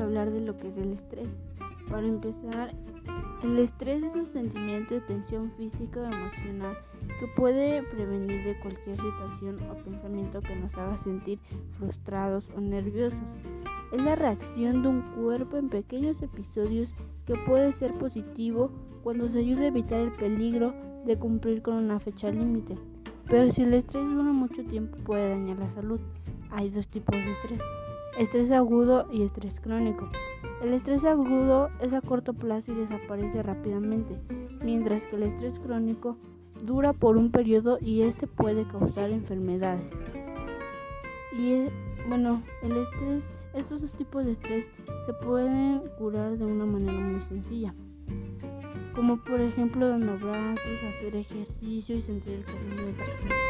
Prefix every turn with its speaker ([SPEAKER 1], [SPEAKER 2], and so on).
[SPEAKER 1] hablar de lo que es el estrés. Para empezar, el estrés es un sentimiento de tensión física o emocional que puede prevenir de cualquier situación o pensamiento que nos haga sentir frustrados o nerviosos. Es la reacción de un cuerpo en pequeños episodios que puede ser positivo cuando se ayuda a evitar el peligro de cumplir con una fecha límite. Pero si el estrés dura mucho tiempo puede dañar la salud. Hay dos tipos de estrés, estrés agudo y estrés crónico. El estrés agudo es a corto plazo y desaparece rápidamente, mientras que el estrés crónico dura por un periodo y este puede causar enfermedades. Y eh, bueno, el estrés, estos dos tipos de estrés se pueden curar de una manera muy sencilla, como por ejemplo dando abrazos, hacer ejercicio y sentir el cariño de